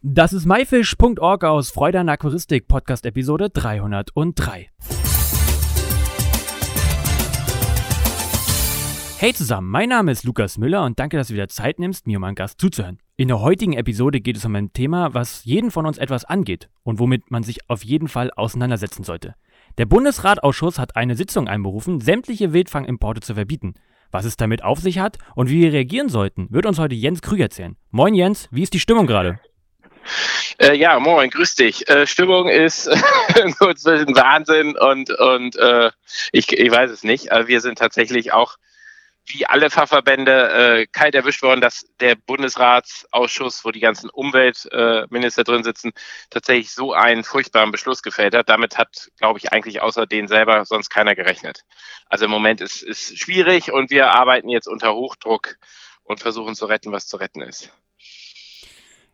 Das ist myfish.org aus Freude an Aquaristik, Podcast Episode 303. Hey zusammen, mein Name ist Lukas Müller und danke, dass du wieder Zeit nimmst, mir und meinem Gast zuzuhören. In der heutigen Episode geht es um ein Thema, was jeden von uns etwas angeht und womit man sich auf jeden Fall auseinandersetzen sollte. Der Bundesratausschuss hat eine Sitzung einberufen, sämtliche Wildfangimporte zu verbieten. Was es damit auf sich hat und wie wir reagieren sollten, wird uns heute Jens Krüger erzählen. Moin Jens, wie ist die Stimmung gerade? Äh, ja, moin, grüß dich. Äh, Stimmung ist irgendwo zwischen Wahnsinn und, und äh, ich, ich weiß es nicht. Aber wir sind tatsächlich auch wie alle Fachverbände äh, kalt erwischt worden, dass der Bundesratsausschuss, wo die ganzen Umweltminister äh, drin sitzen, tatsächlich so einen furchtbaren Beschluss gefällt hat. Damit hat, glaube ich, eigentlich außer denen selber sonst keiner gerechnet. Also im Moment ist es schwierig und wir arbeiten jetzt unter Hochdruck und versuchen zu retten, was zu retten ist.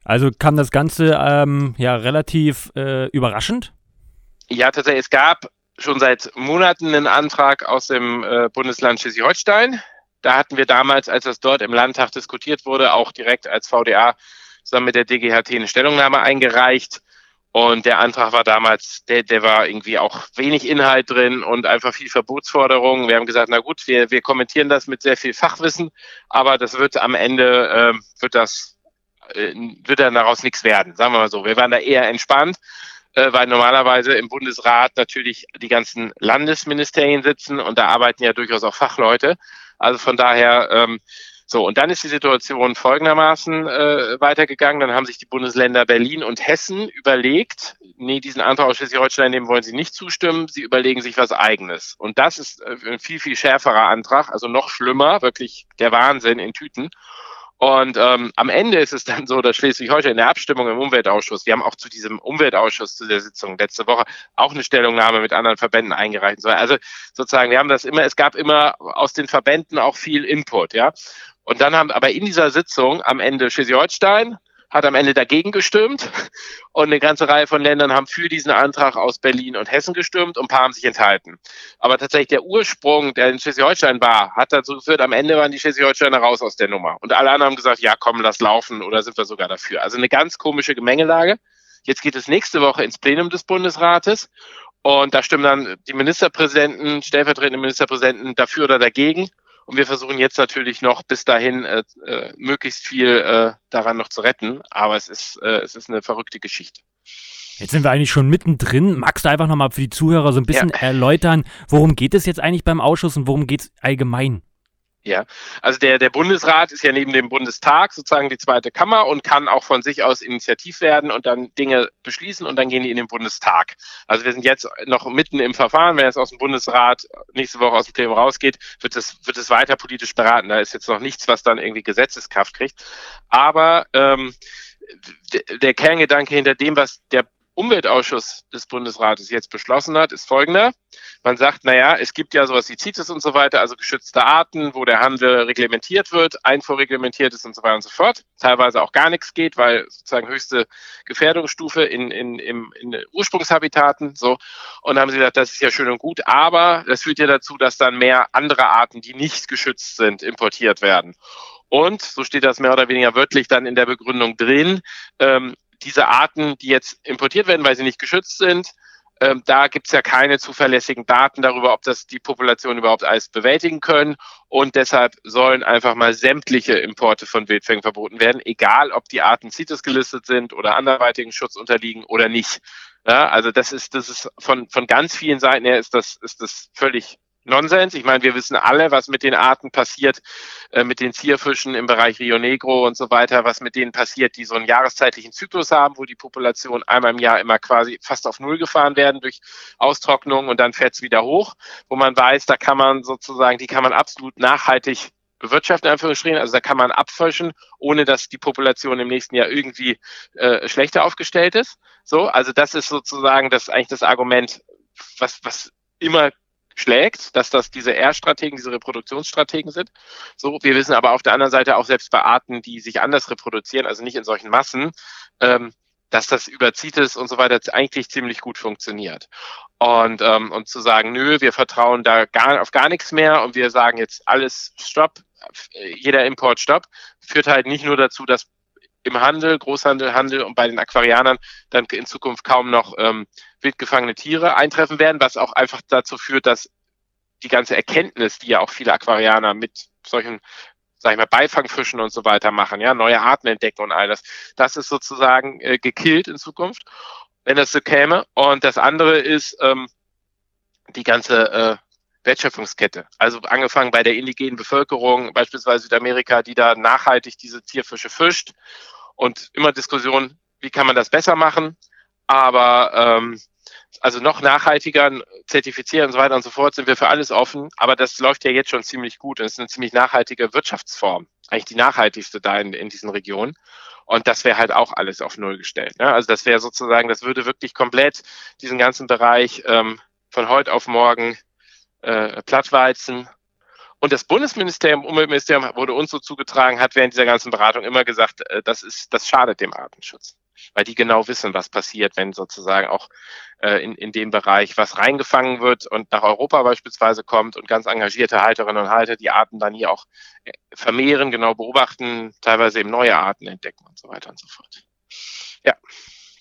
Also kam das Ganze ähm, ja relativ äh, überraschend? Ja, tatsächlich. Es gab schon seit Monaten einen Antrag aus dem äh, Bundesland Schleswig-Holstein. Da hatten wir damals, als das dort im Landtag diskutiert wurde, auch direkt als VDA zusammen mit der DGHT eine Stellungnahme eingereicht. Und der Antrag war damals, der, der war irgendwie auch wenig Inhalt drin und einfach viel Verbotsforderungen. Wir haben gesagt, na gut, wir, wir kommentieren das mit sehr viel Fachwissen, aber das wird am Ende, äh, wird das wird dann daraus nichts werden, sagen wir mal so. Wir waren da eher entspannt, äh, weil normalerweise im Bundesrat natürlich die ganzen Landesministerien sitzen und da arbeiten ja durchaus auch Fachleute. Also von daher, ähm, so, und dann ist die Situation folgendermaßen äh, weitergegangen. Dann haben sich die Bundesländer Berlin und Hessen überlegt, nee, diesen Antrag aus Schleswig-Holstein, dem wollen sie nicht zustimmen, sie überlegen sich was eigenes. Und das ist äh, ein viel, viel schärferer Antrag, also noch schlimmer, wirklich der Wahnsinn in Tüten. Und ähm, am Ende ist es dann so, dass Schleswig-Holstein in der Abstimmung im Umweltausschuss, wir haben auch zu diesem Umweltausschuss, zu der Sitzung letzte Woche, auch eine Stellungnahme mit anderen Verbänden eingereicht. Also sozusagen, wir haben das immer, es gab immer aus den Verbänden auch viel Input, ja. Und dann haben aber in dieser Sitzung am Ende Schleswig-Holstein, hat am Ende dagegen gestimmt und eine ganze Reihe von Ländern haben für diesen Antrag aus Berlin und Hessen gestimmt und ein paar haben sich enthalten. Aber tatsächlich der Ursprung, der in Schleswig-Holstein war, hat dazu geführt, am Ende waren die Schleswig-Holsteiner raus aus der Nummer. Und alle anderen haben gesagt, ja komm, lass laufen oder sind wir sogar dafür. Also eine ganz komische Gemengelage. Jetzt geht es nächste Woche ins Plenum des Bundesrates und da stimmen dann die Ministerpräsidenten, stellvertretende Ministerpräsidenten dafür oder dagegen. Und wir versuchen jetzt natürlich noch bis dahin äh, äh, möglichst viel äh, daran noch zu retten. Aber es ist, äh, es ist eine verrückte Geschichte. Jetzt sind wir eigentlich schon mittendrin. Magst du einfach nochmal für die Zuhörer so ein bisschen ja. erläutern, worum geht es jetzt eigentlich beim Ausschuss und worum geht es allgemein? Ja, also der, der Bundesrat ist ja neben dem Bundestag sozusagen die zweite Kammer und kann auch von sich aus initiativ werden und dann Dinge beschließen und dann gehen die in den Bundestag. Also wir sind jetzt noch mitten im Verfahren. Wenn es aus dem Bundesrat nächste Woche aus dem Plenum rausgeht, wird es, wird es weiter politisch beraten. Da ist jetzt noch nichts, was dann irgendwie Gesetzeskraft kriegt. Aber ähm, der Kerngedanke hinter dem, was der Umweltausschuss des Bundesrates jetzt beschlossen hat, ist folgender. Man sagt, naja, es gibt ja sowas wie CITES und so weiter, also geschützte Arten, wo der Handel reglementiert wird, einfuhrreglementiert ist und so weiter und so fort. Teilweise auch gar nichts geht, weil sozusagen höchste Gefährdungsstufe in, in, in, in Ursprungshabitaten, so. Und haben sie gesagt, das ist ja schön und gut, aber das führt ja dazu, dass dann mehr andere Arten, die nicht geschützt sind, importiert werden. Und, so steht das mehr oder weniger wörtlich dann in der Begründung drin, ähm, diese Arten, die jetzt importiert werden, weil sie nicht geschützt sind, ähm, da gibt es ja keine zuverlässigen Daten darüber, ob das die Population überhaupt alles bewältigen können. Und deshalb sollen einfach mal sämtliche Importe von Wildfängen verboten werden, egal ob die Arten CITES gelistet sind oder anderweitigen Schutz unterliegen oder nicht. Ja, also das ist, das ist von, von ganz vielen Seiten her ist das, ist das völlig Nonsens. Ich meine, wir wissen alle, was mit den Arten passiert, äh, mit den Zierfischen im Bereich Rio Negro und so weiter, was mit denen passiert, die so einen jahreszeitlichen Zyklus haben, wo die Population einmal im Jahr immer quasi fast auf Null gefahren werden durch Austrocknung und dann fährt es wieder hoch, wo man weiß, da kann man sozusagen, die kann man absolut nachhaltig bewirtschaften, in Anführungsstrichen. Also da kann man abfischen, ohne dass die Population im nächsten Jahr irgendwie äh, schlechter aufgestellt ist. So, also das ist sozusagen das eigentlich das Argument, was, was immer schlägt, dass das diese R-Strategen, diese Reproduktionsstrategen sind. So, wir wissen aber auf der anderen Seite auch selbst bei Arten, die sich anders reproduzieren, also nicht in solchen Massen, ähm, dass das über CITES und so weiter eigentlich ziemlich gut funktioniert. Und, ähm, und zu sagen, nö, wir vertrauen da gar, auf gar nichts mehr und wir sagen jetzt alles Stopp, jeder Import Stopp, führt halt nicht nur dazu, dass im Handel, Großhandel, Handel und bei den Aquarianern dann in Zukunft kaum noch ähm, wild gefangene Tiere eintreffen werden, was auch einfach dazu führt, dass die ganze Erkenntnis, die ja auch viele Aquarianer mit solchen sag ich mal, Beifangfischen und so weiter machen, ja, neue Arten entdecken und all das. Das ist sozusagen äh, gekillt in Zukunft, wenn das so käme. Und das andere ist ähm, die ganze äh, Wertschöpfungskette. Also angefangen bei der indigenen Bevölkerung, beispielsweise Südamerika, die da nachhaltig diese Tierfische fischt und immer Diskussion, wie kann man das besser machen. Aber ähm, also noch nachhaltiger zertifizieren und so weiter und so fort, sind wir für alles offen. Aber das läuft ja jetzt schon ziemlich gut. Und ist eine ziemlich nachhaltige Wirtschaftsform. Eigentlich die nachhaltigste da in, in diesen Regionen. Und das wäre halt auch alles auf Null gestellt. Ne? Also das wäre sozusagen, das würde wirklich komplett diesen ganzen Bereich ähm, von heute auf morgen äh, plattweizen. Und das Bundesministerium, Umweltministerium wurde uns so zugetragen, hat während dieser ganzen Beratung immer gesagt, äh, das ist, das schadet dem Artenschutz weil die genau wissen, was passiert, wenn sozusagen auch äh, in, in dem Bereich was reingefangen wird und nach Europa beispielsweise kommt und ganz engagierte Halterinnen und Halter die Arten dann hier auch äh, vermehren, genau beobachten, teilweise eben neue Arten entdecken und so weiter und so fort. Ja.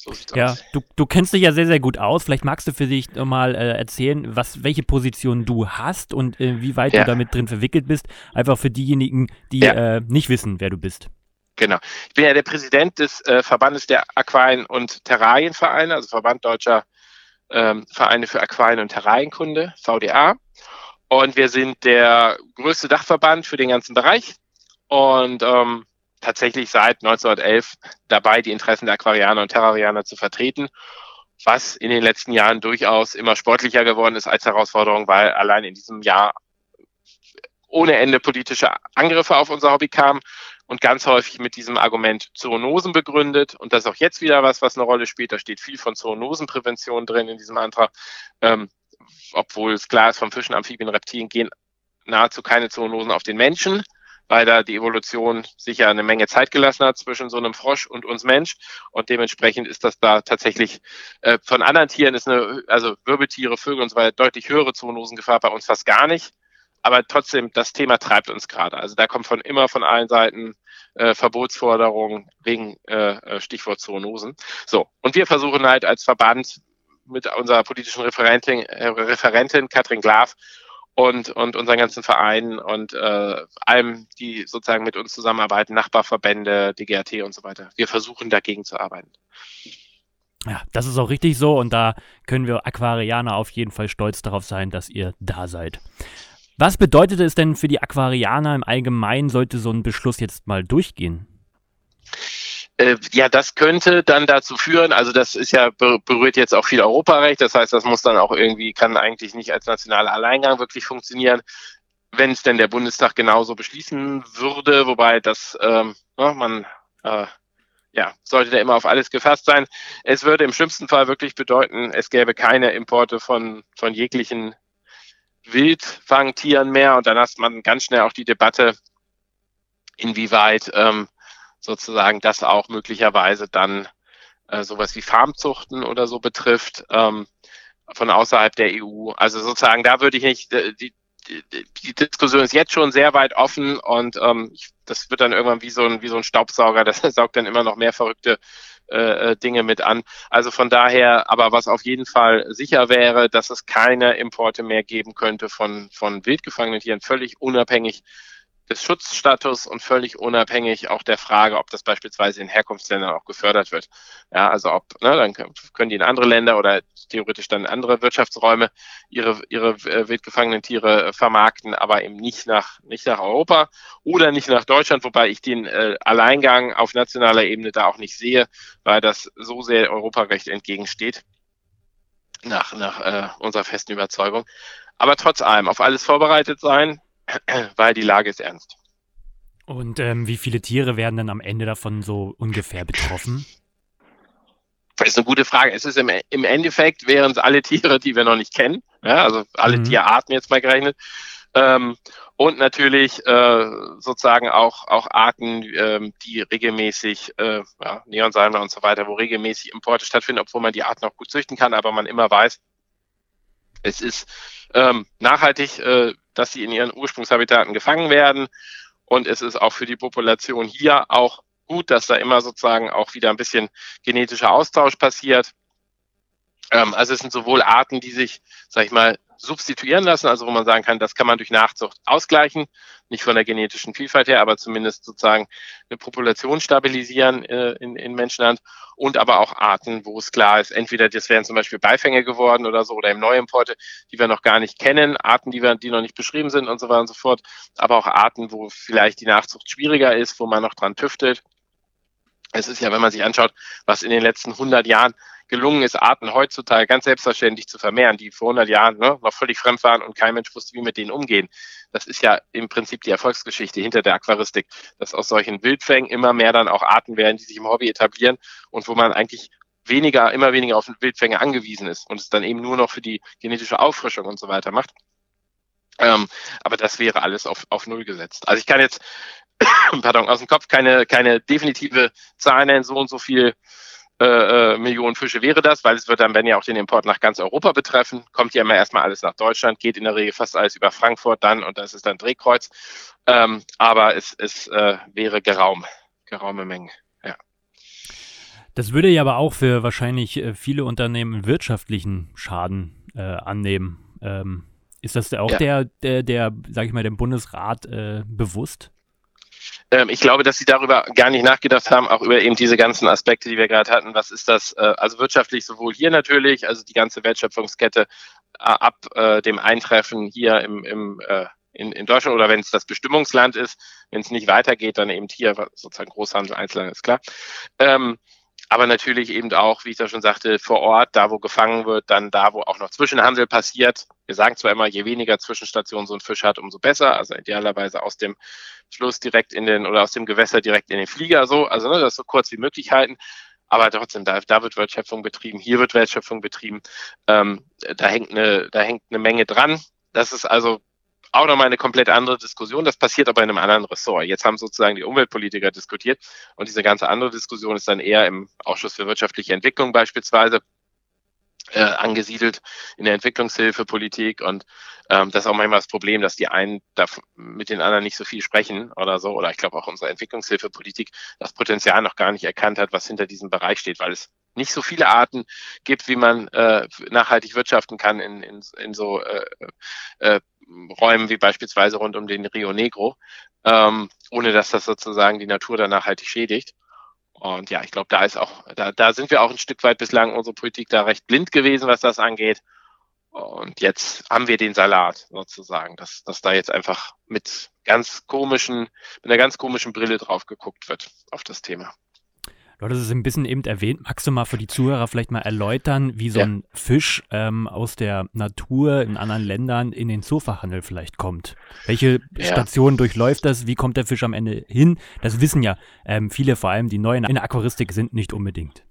So ja, du, du kennst dich ja sehr, sehr gut aus. Vielleicht magst du für dich nochmal äh, erzählen, was, welche Position du hast und äh, wie weit ja. du damit drin verwickelt bist. Einfach für diejenigen, die ja. äh, nicht wissen, wer du bist. Genau. Ich bin ja der Präsident des äh, Verbandes der Aquarien- und Terrarienvereine, also Verband Deutscher ähm, Vereine für Aquarien- und Terrarienkunde, VDA. Und wir sind der größte Dachverband für den ganzen Bereich und ähm, tatsächlich seit 1911 dabei, die Interessen der Aquarianer und Terrarianer zu vertreten, was in den letzten Jahren durchaus immer sportlicher geworden ist als Herausforderung, weil allein in diesem Jahr ohne Ende politische Angriffe auf unser Hobby kamen und ganz häufig mit diesem Argument Zoonosen begründet. Und das ist auch jetzt wieder was, was eine Rolle spielt. Da steht viel von Zoonosenprävention drin in diesem Antrag, ähm, obwohl es klar ist, vom Fischen, Amphibien, Reptilien gehen nahezu keine Zoonosen auf den Menschen, da die Evolution sicher eine Menge Zeit gelassen hat zwischen so einem Frosch und uns Mensch. Und dementsprechend ist das da tatsächlich äh, von anderen Tieren ist eine, also Wirbeltiere, Vögel und so weiter, deutlich höhere Zoonosengefahr, bei uns fast gar nicht aber trotzdem, das Thema treibt uns gerade. Also da kommt von immer von allen Seiten äh, Verbotsforderungen wegen äh, äh, Stichwort Zoonosen. So, und wir versuchen halt als Verband mit unserer politischen Referentin, äh, Referentin Katrin Glaf und, und unseren ganzen Vereinen und äh, allem, die sozusagen mit uns zusammenarbeiten, Nachbarverbände, DGAT und so weiter. Wir versuchen dagegen zu arbeiten. Ja, das ist auch richtig so und da können wir Aquarianer auf jeden Fall stolz darauf sein, dass ihr da seid. Was bedeutet es denn für die Aquarianer im Allgemeinen, sollte so ein Beschluss jetzt mal durchgehen? Äh, ja, das könnte dann dazu führen, also das ist ja berührt jetzt auch viel Europarecht, das heißt, das muss dann auch irgendwie, kann eigentlich nicht als nationaler Alleingang wirklich funktionieren, wenn es denn der Bundestag genauso beschließen würde, wobei das, ähm, ja, man, äh, ja, sollte da immer auf alles gefasst sein. Es würde im schlimmsten Fall wirklich bedeuten, es gäbe keine Importe von, von jeglichen Wildfangtieren mehr und dann hast man ganz schnell auch die Debatte, inwieweit ähm, sozusagen das auch möglicherweise dann äh, sowas wie Farmzuchten oder so betrifft ähm, von außerhalb der EU. Also sozusagen da würde ich nicht, äh, die, die, die Diskussion ist jetzt schon sehr weit offen und ähm, ich, das wird dann irgendwann wie so ein, wie so ein Staubsauger, das saugt dann immer noch mehr verrückte äh, äh, Dinge mit an. Also von daher, aber was auf jeden Fall sicher wäre, dass es keine Importe mehr geben könnte von, von wildgefangenen Tieren, völlig unabhängig des Schutzstatus und völlig unabhängig auch der Frage, ob das beispielsweise in Herkunftsländern auch gefördert wird. Ja, also ob, ne, dann können die in andere Länder oder theoretisch dann in andere Wirtschaftsräume ihre, ihre äh, wildgefangenen Tiere äh, vermarkten, aber eben nicht nach, nicht nach Europa oder nicht nach Deutschland, wobei ich den äh, Alleingang auf nationaler Ebene da auch nicht sehe, weil das so sehr Europarecht entgegensteht nach, nach äh, unserer festen Überzeugung. Aber trotz allem auf alles vorbereitet sein, weil die Lage ist ernst. Und ähm, wie viele Tiere werden dann am Ende davon so ungefähr betroffen? Das ist eine gute Frage. Es ist im, im Endeffekt wären es alle Tiere, die wir noch nicht kennen, ja, also alle mhm. Tierarten jetzt mal gerechnet. Ähm, und natürlich äh, sozusagen auch, auch Arten, ähm, die regelmäßig, äh, ja, Neonsalmer und so weiter, wo regelmäßig Importe stattfinden, obwohl man die Arten auch gut züchten kann, aber man immer weiß, es ist ähm, nachhaltig, äh, dass sie in ihren Ursprungshabitaten gefangen werden. Und es ist auch für die Population hier auch gut, dass da immer sozusagen auch wieder ein bisschen genetischer Austausch passiert. Ähm, also es sind sowohl Arten, die sich, sag ich mal, substituieren lassen, also wo man sagen kann, das kann man durch Nachzucht ausgleichen, nicht von der genetischen Vielfalt her, aber zumindest sozusagen eine Population stabilisieren äh, in, in Menschenhand und aber auch Arten, wo es klar ist, entweder das wären zum Beispiel Beifänge geworden oder so oder im Neuimporte, die wir noch gar nicht kennen, Arten, die wir, die noch nicht beschrieben sind und so weiter und so fort, aber auch Arten, wo vielleicht die Nachzucht schwieriger ist, wo man noch dran tüftelt. Es ist ja, wenn man sich anschaut, was in den letzten 100 Jahren gelungen ist, Arten heutzutage ganz selbstverständlich zu vermehren, die vor 100 Jahren ne, noch völlig fremd waren und kein Mensch wusste, wie mit denen umgehen. Das ist ja im Prinzip die Erfolgsgeschichte hinter der Aquaristik, dass aus solchen Wildfängen immer mehr dann auch Arten werden, die sich im Hobby etablieren und wo man eigentlich weniger, immer weniger auf Wildfänge angewiesen ist und es dann eben nur noch für die genetische Auffrischung und so weiter macht. Ähm, aber das wäre alles auf, auf Null gesetzt. Also ich kann jetzt, pardon, aus dem Kopf keine, keine definitive Zahl nennen, so und so viel äh, äh, Millionen Fische wäre das, weil es wird dann, wenn ja auch den Import nach ganz Europa betreffen, kommt ja immer erstmal alles nach Deutschland, geht in der Regel fast alles über Frankfurt dann und das ist dann Drehkreuz. Ähm, aber es, es äh, wäre geraum, geraume Mengen. Ja. Das würde ja aber auch für wahrscheinlich äh, viele Unternehmen wirtschaftlichen Schaden äh, annehmen. Ähm, ist das auch ja. der, der, der, sag ich mal, dem Bundesrat äh, bewusst? Ähm, ich glaube, dass sie darüber gar nicht nachgedacht haben, auch über eben diese ganzen Aspekte, die wir gerade hatten. Was ist das? Äh, also wirtschaftlich sowohl hier natürlich, also die ganze Wertschöpfungskette äh, ab äh, dem Eintreffen hier im, im in, in Deutschland oder wenn es das Bestimmungsland ist, wenn es nicht weitergeht, dann eben hier sozusagen Großhandel, Einzelhandel ist klar. Ähm, aber natürlich eben auch, wie ich da schon sagte, vor Ort, da wo gefangen wird, dann da, wo auch noch Zwischenhandel passiert. Wir sagen zwar immer, je weniger Zwischenstationen so ein Fisch hat, umso besser. Also idealerweise aus dem Fluss direkt in den oder aus dem Gewässer direkt in den Flieger so. Also ne, das so kurz wie möglich halten. Aber trotzdem, da, da wird Wertschöpfung betrieben, hier wird Wertschöpfung betrieben. Ähm, da hängt eine, da hängt eine Menge dran. Das ist also auch nochmal eine komplett andere Diskussion. Das passiert aber in einem anderen Ressort. Jetzt haben sozusagen die Umweltpolitiker diskutiert und diese ganze andere Diskussion ist dann eher im Ausschuss für wirtschaftliche Entwicklung beispielsweise äh, angesiedelt in der Entwicklungshilfepolitik und ähm, das ist auch manchmal das Problem, dass die einen da mit den anderen nicht so viel sprechen oder so oder ich glaube auch unsere Entwicklungshilfepolitik das Potenzial noch gar nicht erkannt hat, was hinter diesem Bereich steht, weil es nicht so viele Arten gibt, wie man äh, nachhaltig wirtschaften kann in, in, in so äh, äh, Räumen wie beispielsweise rund um den Rio Negro, ähm, ohne dass das sozusagen die Natur dann nachhaltig schädigt. Und ja, ich glaube, da ist auch, da, da sind wir auch ein Stück weit bislang unsere Politik da recht blind gewesen, was das angeht. Und jetzt haben wir den Salat sozusagen, dass, dass da jetzt einfach mit ganz komischen, mit einer ganz komischen Brille drauf geguckt wird auf das Thema. Du hattest es ein bisschen eben erwähnt. Magst du mal für die Zuhörer vielleicht mal erläutern, wie so ja. ein Fisch ähm, aus der Natur in anderen Ländern in den Zoofachhandel vielleicht kommt? Welche ja. Stationen durchläuft das? Wie kommt der Fisch am Ende hin? Das wissen ja ähm, viele, vor allem die Neuen in der Aquaristik, sind nicht unbedingt.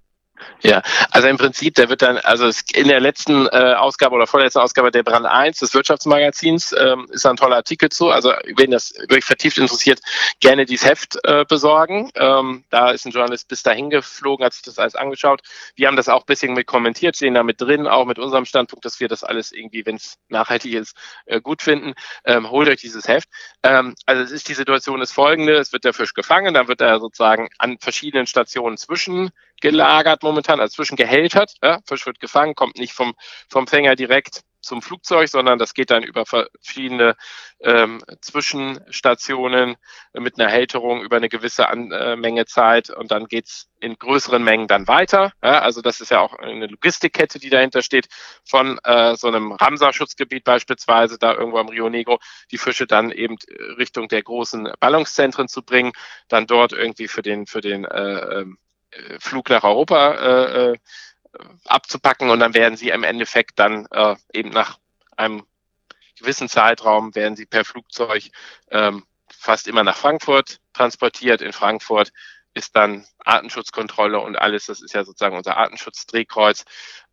Ja, also im Prinzip, der wird dann, also in der letzten äh, Ausgabe oder vorletzten Ausgabe der Brand 1 des Wirtschaftsmagazins ähm, ist ein toller Artikel zu. Also wenn das wirklich vertieft interessiert, gerne dieses Heft äh, besorgen. Ähm, da ist ein Journalist bis dahin geflogen, hat sich das alles angeschaut. Wir haben das auch ein bisschen mit kommentiert, stehen da mit drin, auch mit unserem Standpunkt, dass wir das alles irgendwie, wenn es nachhaltig ist, äh, gut finden. Ähm, holt euch dieses Heft. Ähm, also es ist die Situation ist folgende, es wird der Fisch gefangen, dann wird er sozusagen an verschiedenen Stationen zwischen gelagert momentan, also zwischengehältert. Ja? Fisch wird gefangen, kommt nicht vom, vom Fänger direkt zum Flugzeug, sondern das geht dann über verschiedene ähm, Zwischenstationen mit einer Hälterung über eine gewisse An äh, Menge Zeit und dann geht's in größeren Mengen dann weiter. Ja, also das ist ja auch eine Logistikkette, die dahinter steht, von äh, so einem Ramsar-Schutzgebiet beispielsweise, da irgendwo am Rio Negro, die Fische dann eben Richtung der großen Ballungszentren zu bringen, dann dort irgendwie für den, für den äh, ähm, Flug nach Europa äh, äh, abzupacken und dann werden sie im Endeffekt dann äh, eben nach einem gewissen Zeitraum werden sie per Flugzeug ähm, fast immer nach Frankfurt transportiert. In Frankfurt ist dann Artenschutzkontrolle und alles, das ist ja sozusagen unser Artenschutzdrehkreuz.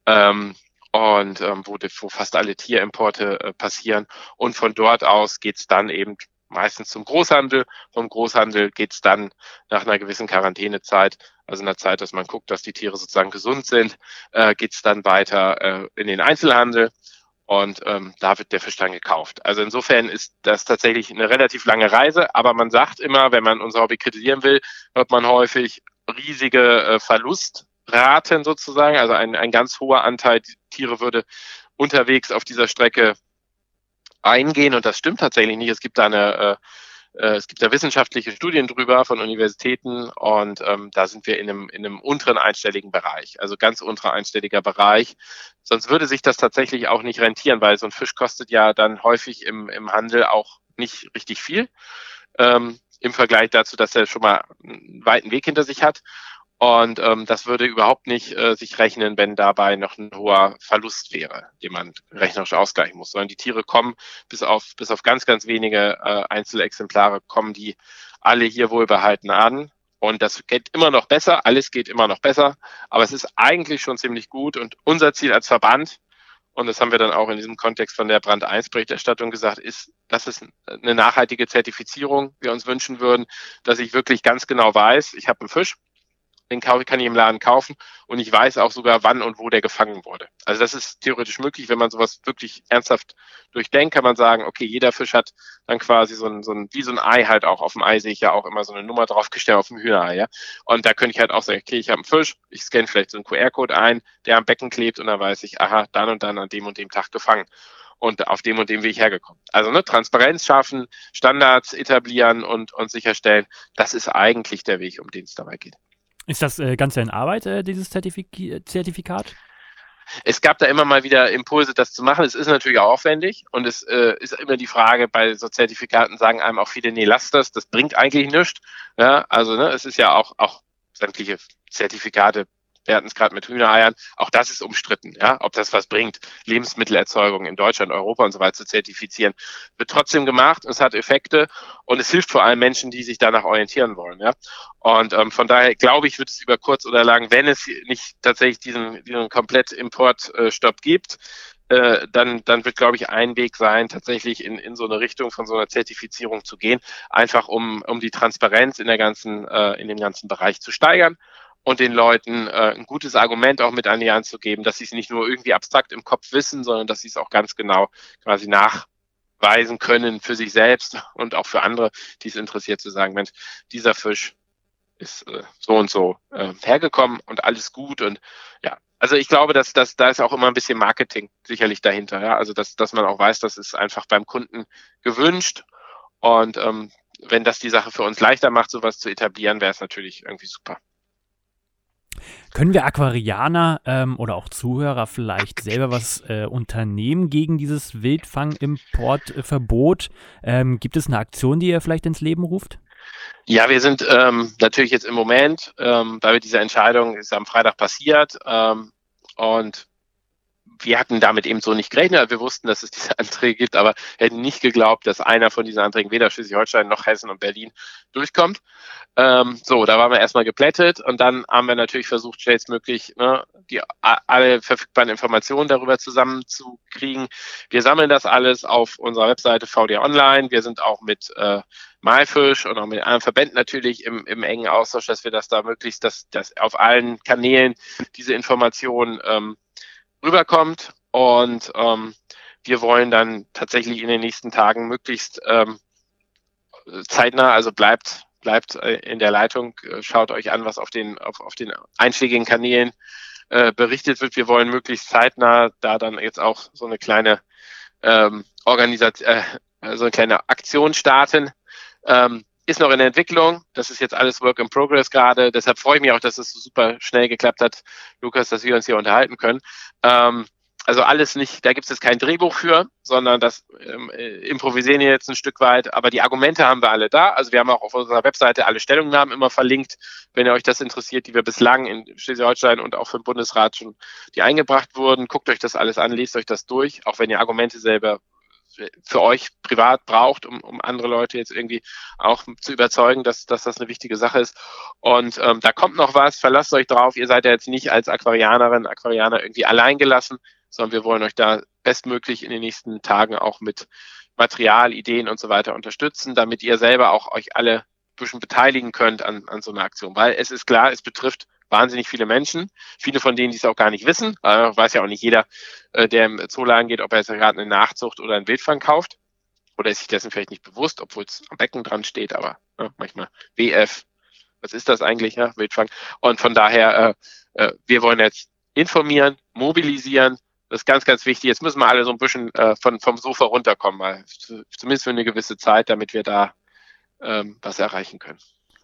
Ähm, und ähm, wo, wo fast alle Tierimporte äh, passieren. Und von dort aus geht's dann eben meistens zum Großhandel. Vom Großhandel geht's dann nach einer gewissen Quarantänezeit, also einer Zeit, dass man guckt, dass die Tiere sozusagen gesund sind, äh, geht's dann weiter äh, in den Einzelhandel. Und ähm, da wird der Fisch dann gekauft. Also insofern ist das tatsächlich eine relativ lange Reise, aber man sagt immer, wenn man unser Hobby kritisieren will, hört man häufig riesige äh, Verlustraten sozusagen. Also ein, ein ganz hoher Anteil Tiere würde unterwegs auf dieser Strecke eingehen und das stimmt tatsächlich nicht. Es gibt da eine äh, äh, es gibt da wissenschaftliche Studien drüber von Universitäten und ähm, da sind wir in einem, in einem unteren einstelligen Bereich, also ganz unterer einstelliger Bereich. Sonst würde sich das tatsächlich auch nicht rentieren, weil so ein Fisch kostet ja dann häufig im, im Handel auch nicht richtig viel ähm, im Vergleich dazu, dass er schon mal einen weiten Weg hinter sich hat. Und ähm, das würde überhaupt nicht äh, sich rechnen, wenn dabei noch ein hoher Verlust wäre, den man rechnerisch ausgleichen muss. Sondern die Tiere kommen bis auf, bis auf ganz, ganz wenige äh, Einzelexemplare, kommen die alle hier wohlbehalten an. Und das geht immer noch besser, alles geht immer noch besser, aber es ist eigentlich schon ziemlich gut. Und unser Ziel als Verband, und das haben wir dann auch in diesem Kontext von der Brand 1 Berichterstattung gesagt, ist, dass es eine nachhaltige Zertifizierung wir uns wünschen würden, dass ich wirklich ganz genau weiß, ich habe einen Fisch, den kann ich im Laden kaufen und ich weiß auch sogar, wann und wo der gefangen wurde. Also das ist theoretisch möglich, wenn man sowas wirklich ernsthaft durchdenkt, kann man sagen, okay, jeder Fisch hat dann quasi so ein, so ein wie so ein Ei halt auch. Auf dem Ei sehe ich ja auch immer so eine Nummer draufgestellt auf dem Hühnerei, ja. Und da könnte ich halt auch sagen, okay, ich habe einen Fisch, ich scanne vielleicht so einen QR-Code ein, der am Becken klebt und dann weiß ich, aha, dann und dann an dem und dem Tag gefangen und auf dem und dem Weg hergekommen. Also ne, Transparenz schaffen, Standards etablieren und, und sicherstellen, das ist eigentlich der Weg, um den es dabei geht. Ist das äh, Ganze in Arbeit, äh, dieses Zertifik Zertifikat? Es gab da immer mal wieder Impulse, das zu machen. Es ist natürlich auch aufwendig und es äh, ist immer die Frage, bei so Zertifikaten sagen einem auch viele, nee, lass das, das bringt eigentlich nichts. Ja, also ne, es ist ja auch, auch sämtliche Zertifikate wir hatten es gerade mit Hühnereiern, auch das ist umstritten, ja, ob das was bringt, Lebensmittelerzeugung in Deutschland, Europa und so weiter zu zertifizieren. Wird trotzdem gemacht, es hat Effekte und es hilft vor allem Menschen, die sich danach orientieren wollen, ja. Und ähm, von daher glaube ich, wird es über kurz oder lang, wenn es nicht tatsächlich diesen, diesen komplett Importstopp gibt, äh, dann, dann wird, glaube ich, ein Weg sein, tatsächlich in, in so eine Richtung von so einer Zertifizierung zu gehen, einfach um, um die Transparenz in der ganzen, äh, in dem ganzen Bereich zu steigern und den Leuten äh, ein gutes Argument auch mit an die Hand zu geben, dass sie es nicht nur irgendwie abstrakt im Kopf wissen, sondern dass sie es auch ganz genau quasi nachweisen können für sich selbst und auch für andere, die es interessiert, zu sagen, Mensch, dieser Fisch ist äh, so und so äh, hergekommen und alles gut und ja, also ich glaube, dass, dass da ist auch immer ein bisschen Marketing sicherlich dahinter, ja, also dass, dass man auch weiß, das ist einfach beim Kunden gewünscht und ähm, wenn das die Sache für uns leichter macht, sowas zu etablieren, wäre es natürlich irgendwie super. Können wir Aquarianer ähm, oder auch Zuhörer vielleicht selber was äh, unternehmen gegen dieses Wildfang-Importverbot? Ähm, gibt es eine Aktion, die ihr vielleicht ins Leben ruft? Ja, wir sind ähm, natürlich jetzt im Moment, ähm, weil wir diese Entscheidung ist am Freitag passiert ähm, und wir hatten damit eben so nicht gerechnet. Wir wussten, dass es diese Anträge gibt, aber hätten nicht geglaubt, dass einer von diesen Anträgen weder Schleswig-Holstein noch Hessen und Berlin durchkommt. Ähm, so, da waren wir erstmal geplättet und dann haben wir natürlich versucht, schnellstmöglich ne, die, alle verfügbaren Informationen darüber zusammenzukriegen. Wir sammeln das alles auf unserer Webseite VD Online. Wir sind auch mit äh, MyFish und auch mit anderen Verbänden natürlich im, im engen Austausch, dass wir das da möglichst, dass, dass auf allen Kanälen diese Informationen ähm, rüberkommt. Und ähm, wir wollen dann tatsächlich in den nächsten Tagen möglichst ähm, zeitnah, also bleibt, bleibt äh, in der Leitung, äh, schaut euch an, was auf den, auf, auf den einschlägigen Kanälen äh, berichtet wird. Wir wollen möglichst zeitnah da dann jetzt auch so eine kleine ähm, Organisation, äh, so eine kleine Aktion starten. Ähm, ist noch in der Entwicklung. Das ist jetzt alles Work in Progress gerade. Deshalb freue ich mich auch, dass es super schnell geklappt hat, Lukas, dass wir uns hier unterhalten können. Ähm, also alles nicht, da gibt es jetzt kein Drehbuch für, sondern das ähm, äh, improvisieren wir jetzt ein Stück weit. Aber die Argumente haben wir alle da. Also wir haben auch auf unserer Webseite alle Stellungnahmen immer verlinkt, wenn ihr euch das interessiert, die wir bislang in Schleswig-Holstein und auch für den Bundesrat schon, die eingebracht wurden. Guckt euch das alles an, lest euch das durch, auch wenn ihr Argumente selber für euch privat braucht, um, um andere Leute jetzt irgendwie auch zu überzeugen, dass, dass das eine wichtige Sache ist. Und ähm, da kommt noch was, verlasst euch drauf. Ihr seid ja jetzt nicht als Aquarianerin, Aquarianer irgendwie allein gelassen, sondern wir wollen euch da bestmöglich in den nächsten Tagen auch mit Material, Ideen und so weiter unterstützen, damit ihr selber auch euch alle ein bisschen beteiligen könnt an, an so einer Aktion. Weil es ist klar, es betrifft wahnsinnig viele Menschen, viele von denen, die es auch gar nicht wissen. Äh, weiß ja auch nicht jeder, äh, der im Zooladen geht, ob er jetzt gerade eine Nachzucht oder einen Wildfang kauft. Oder ist sich dessen vielleicht nicht bewusst, obwohl es am Becken dran steht, aber ne, manchmal WF, was ist das eigentlich, ja, Wildfang? Und von daher, äh, äh, wir wollen jetzt informieren, mobilisieren, das ist ganz, ganz wichtig. Jetzt müssen wir alle so ein bisschen äh, von, vom Sofa runterkommen, mal, zumindest für eine gewisse Zeit, damit wir da ähm, was erreichen können.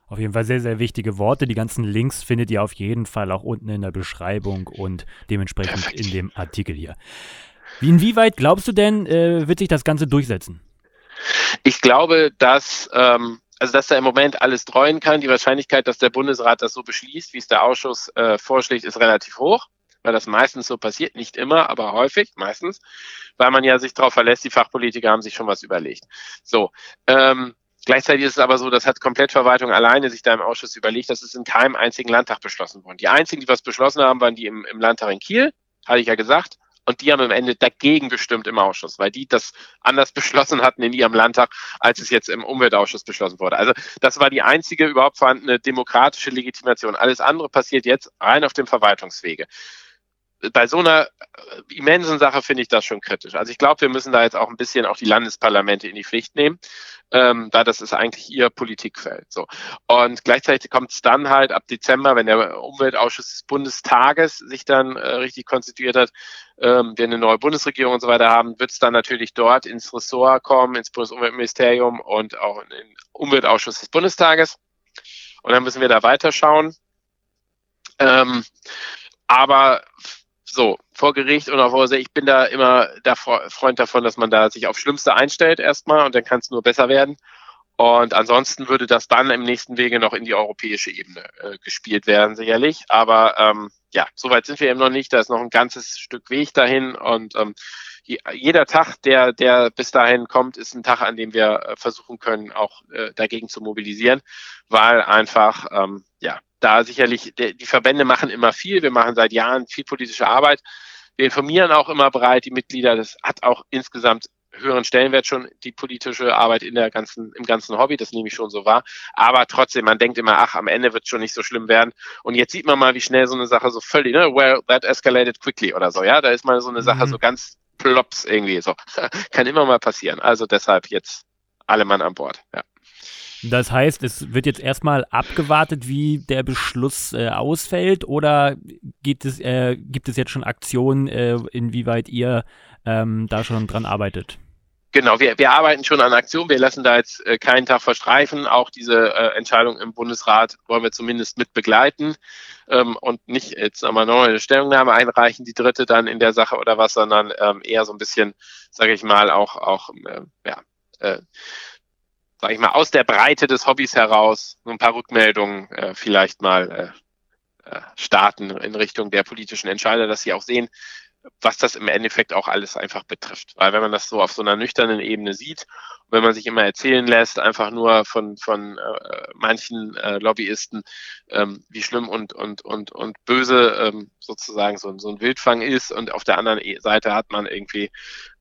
Auf jeden Fall sehr, sehr wichtige Worte. Die ganzen Links findet ihr auf jeden Fall auch unten in der Beschreibung und dementsprechend Perfekt. in dem Artikel hier. Wie, inwieweit glaubst du denn, äh, wird sich das Ganze durchsetzen? Ich glaube, dass, ähm, also dass da im Moment alles treuen kann. Die Wahrscheinlichkeit, dass der Bundesrat das so beschließt, wie es der Ausschuss äh, vorschlägt, ist relativ hoch weil das meistens so passiert, nicht immer, aber häufig, meistens, weil man ja sich darauf verlässt, die Fachpolitiker haben sich schon was überlegt. So, ähm, Gleichzeitig ist es aber so, das hat Komplettverwaltung alleine sich da im Ausschuss überlegt, das ist in keinem einzigen Landtag beschlossen worden. Die einzigen, die was beschlossen haben, waren die im, im Landtag in Kiel, hatte ich ja gesagt. Und die haben im Ende dagegen gestimmt im Ausschuss, weil die das anders beschlossen hatten in ihrem Landtag, als es jetzt im Umweltausschuss beschlossen wurde. Also das war die einzige überhaupt vorhandene demokratische Legitimation. Alles andere passiert jetzt rein auf dem Verwaltungswege bei so einer äh, immensen Sache finde ich das schon kritisch. Also ich glaube, wir müssen da jetzt auch ein bisschen auch die Landesparlamente in die Pflicht nehmen, ähm, da das ist eigentlich ihr Politikfeld. So und gleichzeitig kommt es dann halt ab Dezember, wenn der Umweltausschuss des Bundestages sich dann äh, richtig konstituiert hat, ähm, wir eine neue Bundesregierung und so weiter haben, wird es dann natürlich dort ins Ressort kommen, ins Bundesumweltministerium und auch in den Umweltausschuss des Bundestages. Und dann müssen wir da weiterschauen. Ähm, aber so, vor Gericht oder vor ich bin da immer der Freund davon, dass man da sich auf Schlimmste einstellt erstmal und dann kann es nur besser werden. Und ansonsten würde das dann im nächsten Wege noch in die europäische Ebene äh, gespielt werden, sicherlich. Aber ähm, ja, soweit sind wir eben noch nicht. Da ist noch ein ganzes Stück Weg dahin. Und ähm, jeder Tag, der, der bis dahin kommt, ist ein Tag, an dem wir äh, versuchen können, auch äh, dagegen zu mobilisieren, weil einfach ähm, ja da sicherlich, die Verbände machen immer viel, wir machen seit Jahren viel politische Arbeit. Wir informieren auch immer breit die Mitglieder. Das hat auch insgesamt höheren Stellenwert schon die politische Arbeit in der ganzen, im ganzen Hobby, das nehme ich schon so wahr. Aber trotzdem, man denkt immer, ach, am Ende wird es schon nicht so schlimm werden. Und jetzt sieht man mal, wie schnell so eine Sache so völlig, ne, well, that escalated quickly oder so, ja. Da ist mal so eine Sache mhm. so ganz plops irgendwie so. Kann immer mal passieren. Also deshalb jetzt alle Mann an Bord, ja. Das heißt, es wird jetzt erstmal abgewartet, wie der Beschluss äh, ausfällt, oder gibt es, äh, gibt es jetzt schon Aktionen, äh, inwieweit ihr ähm, da schon dran arbeitet? Genau, wir, wir arbeiten schon an Aktionen. Wir lassen da jetzt äh, keinen Tag verstreifen. Auch diese äh, Entscheidung im Bundesrat wollen wir zumindest mit begleiten ähm, und nicht jetzt nochmal eine Stellungnahme einreichen, die dritte dann in der Sache oder was, sondern ähm, eher so ein bisschen, sage ich mal, auch, auch äh, ja, äh, sag ich mal, aus der Breite des Hobbys heraus so ein paar Rückmeldungen äh, vielleicht mal äh, äh, starten in Richtung der politischen Entscheider, dass sie auch sehen, was das im Endeffekt auch alles einfach betrifft. Weil wenn man das so auf so einer nüchternen Ebene sieht, wenn man sich immer erzählen lässt, einfach nur von, von äh, manchen äh, Lobbyisten, ähm, wie schlimm und, und, und, und böse ähm, sozusagen so, so ein Wildfang ist und auf der anderen e-, Seite hat man irgendwie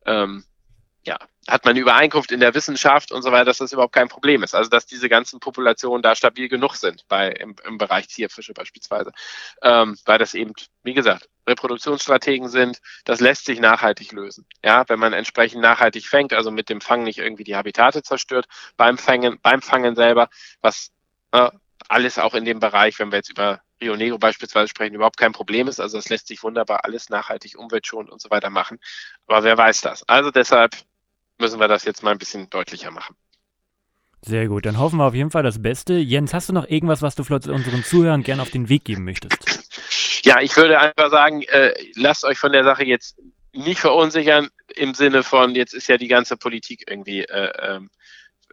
ähm, ja, hat man eine Übereinkunft in der Wissenschaft und so weiter, dass das überhaupt kein Problem ist. Also dass diese ganzen Populationen da stabil genug sind bei im, im Bereich Zierfische beispielsweise, ähm, weil das eben, wie gesagt, Reproduktionsstrategen sind. Das lässt sich nachhaltig lösen. Ja, wenn man entsprechend nachhaltig fängt, also mit dem Fang nicht irgendwie die Habitate zerstört, beim Fangen, beim Fangen selber, was äh, alles auch in dem Bereich, wenn wir jetzt über Rio Negro beispielsweise sprechen, überhaupt kein Problem ist. Also das lässt sich wunderbar alles nachhaltig, umweltschonend und so weiter machen. Aber wer weiß das? Also deshalb müssen wir das jetzt mal ein bisschen deutlicher machen. Sehr gut, dann hoffen wir auf jeden Fall das Beste. Jens, hast du noch irgendwas, was du vielleicht unseren Zuhörern gerne auf den Weg geben möchtest? Ja, ich würde einfach sagen, äh, lasst euch von der Sache jetzt nicht verunsichern im Sinne von, jetzt ist ja die ganze Politik irgendwie äh, äh,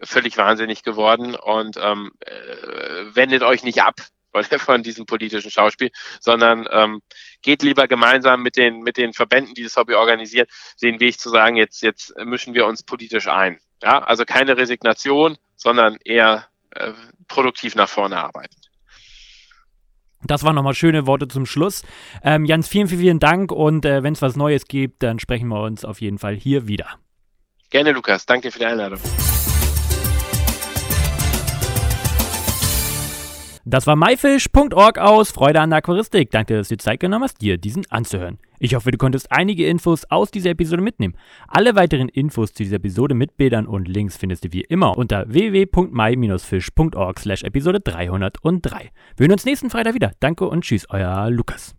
völlig wahnsinnig geworden und ähm, äh, wendet euch nicht ab von diesem politischen Schauspiel, sondern ähm, geht lieber gemeinsam mit den, mit den Verbänden, die das Hobby organisiert, den Weg zu sagen, jetzt, jetzt mischen wir uns politisch ein. Ja, also keine Resignation, sondern eher äh, produktiv nach vorne arbeiten. Das waren nochmal schöne Worte zum Schluss. Ähm, Jans, vielen, vielen, vielen Dank und äh, wenn es was Neues gibt, dann sprechen wir uns auf jeden Fall hier wieder. Gerne, Lukas. Danke für die Einladung. Das war myfish.org aus Freude an der Aquaristik. Danke, dass du dir Zeit genommen hast, dir diesen anzuhören. Ich hoffe, du konntest einige Infos aus dieser Episode mitnehmen. Alle weiteren Infos zu dieser Episode mit Bildern und Links findest du wie immer unter www.my-fish.org slash Episode 303. Wir hören uns nächsten Freitag wieder. Danke und tschüss, euer Lukas.